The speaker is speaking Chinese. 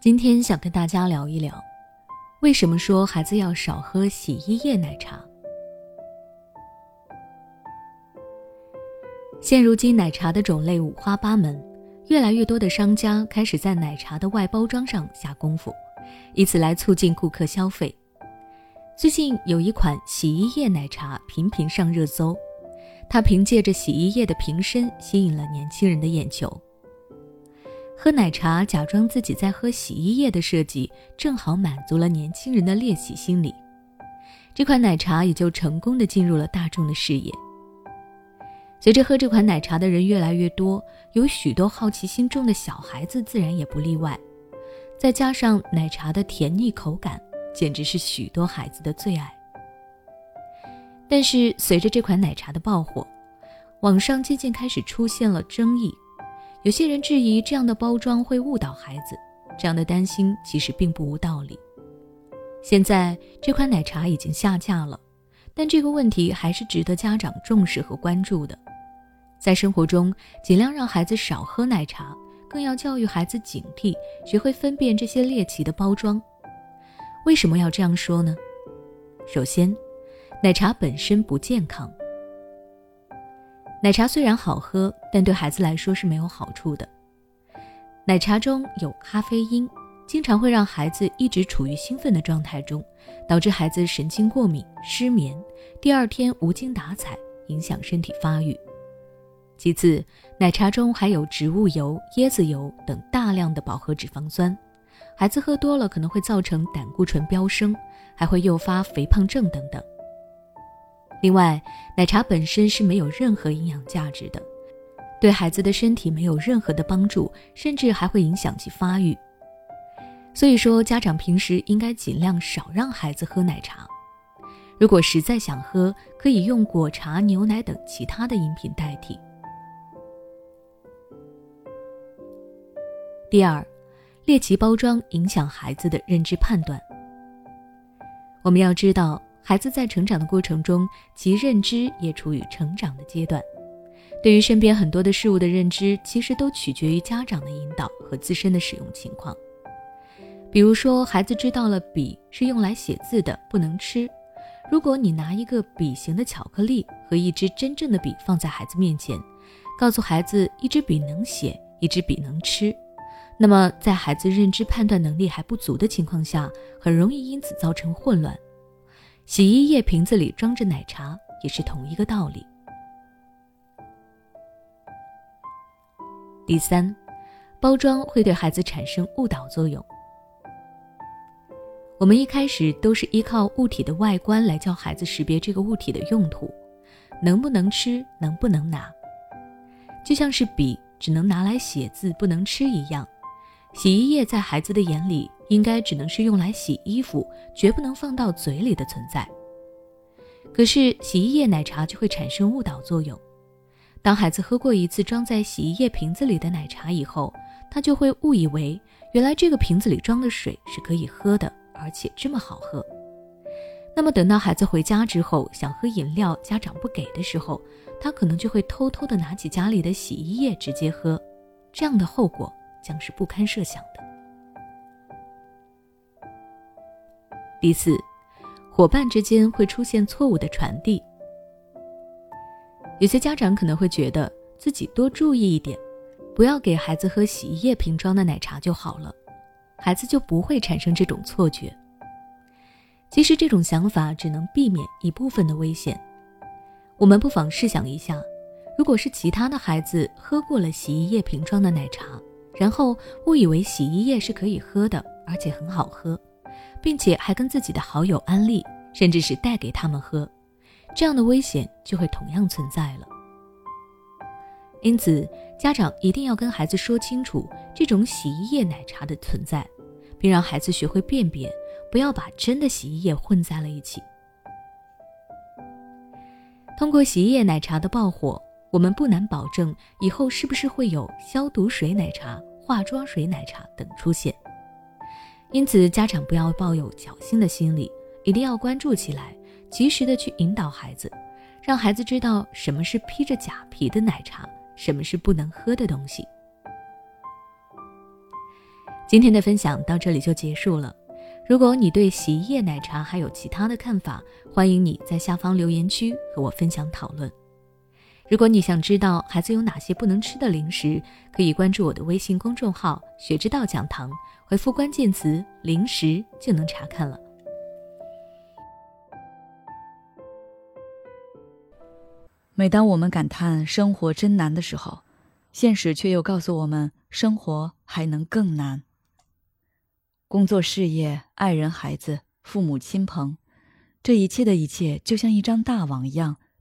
今天想跟大家聊一聊，为什么说孩子要少喝洗衣液奶茶？现如今奶茶的种类五花八门，越来越多的商家开始在奶茶的外包装上下功夫，以此来促进顾客消费。最近有一款洗衣液奶茶频频上热搜，它凭借着洗衣液的瓶身吸引了年轻人的眼球。喝奶茶假装自己在喝洗衣液的设计，正好满足了年轻人的猎奇心理。这款奶茶也就成功的进入了大众的视野。随着喝这款奶茶的人越来越多，有许多好奇心重的小孩子自然也不例外。再加上奶茶的甜腻口感，简直是许多孩子的最爱。但是随着这款奶茶的爆火，网上渐渐开始出现了争议。有些人质疑这样的包装会误导孩子，这样的担心其实并不无道理。现在这款奶茶已经下架了，但这个问题还是值得家长重视和关注的。在生活中，尽量让孩子少喝奶茶，更要教育孩子警惕，学会分辨这些猎奇的包装。为什么要这样说呢？首先，奶茶本身不健康。奶茶虽然好喝，但对孩子来说是没有好处的。奶茶中有咖啡因，经常会让孩子一直处于兴奋的状态中，导致孩子神经过敏、失眠，第二天无精打采，影响身体发育。其次，奶茶中还有植物油、椰子油等大量的饱和脂肪酸，孩子喝多了可能会造成胆固醇飙升，还会诱发肥胖症等等。另外，奶茶本身是没有任何营养价值的，对孩子的身体没有任何的帮助，甚至还会影响其发育。所以说，家长平时应该尽量少让孩子喝奶茶。如果实在想喝，可以用果茶、牛奶等其他的饮品代替。第二，猎奇包装影响孩子的认知判断。我们要知道。孩子在成长的过程中，其认知也处于成长的阶段。对于身边很多的事物的认知，其实都取决于家长的引导和自身的使用情况。比如说，孩子知道了笔是用来写字的，不能吃。如果你拿一个笔形的巧克力和一支真正的笔放在孩子面前，告诉孩子一支笔能写，一支笔能吃，那么在孩子认知判断能力还不足的情况下，很容易因此造成混乱。洗衣液瓶子里装着奶茶也是同一个道理。第三，包装会对孩子产生误导作用。我们一开始都是依靠物体的外观来教孩子识别这个物体的用途，能不能吃，能不能拿，就像是笔只能拿来写字，不能吃一样。洗衣液在孩子的眼里。应该只能是用来洗衣服，绝不能放到嘴里的存在。可是洗衣液奶茶就会产生误导作用。当孩子喝过一次装在洗衣液瓶子里的奶茶以后，他就会误以为原来这个瓶子里装的水是可以喝的，而且这么好喝。那么等到孩子回家之后想喝饮料，家长不给的时候，他可能就会偷偷的拿起家里的洗衣液直接喝，这样的后果将是不堪设想的。第四，伙伴之间会出现错误的传递。有些家长可能会觉得自己多注意一点，不要给孩子喝洗衣液瓶装的奶茶就好了，孩子就不会产生这种错觉。其实这种想法只能避免一部分的危险。我们不妨试想一下，如果是其他的孩子喝过了洗衣液瓶装的奶茶，然后误以为洗衣液是可以喝的，而且很好喝。并且还跟自己的好友安利，甚至是带给他们喝，这样的危险就会同样存在了。因此，家长一定要跟孩子说清楚这种洗衣液奶茶的存在，并让孩子学会辨别，不要把真的洗衣液混在了一起。通过洗衣液奶茶的爆火，我们不难保证以后是不是会有消毒水奶茶、化妆水奶茶等出现。因此，家长不要抱有侥幸的心理，一定要关注起来，及时的去引导孩子，让孩子知道什么是披着假皮的奶茶，什么是不能喝的东西。今天的分享到这里就结束了。如果你对洗衣液奶茶还有其他的看法，欢迎你在下方留言区和我分享讨论。如果你想知道孩子有哪些不能吃的零食，可以关注我的微信公众号“学之道讲堂”，回复关键词“零食”就能查看了。每当我们感叹生活真难的时候，现实却又告诉我们，生活还能更难。工作、事业、爱人、孩子、父母亲朋，这一切的一切，就像一张大网一样，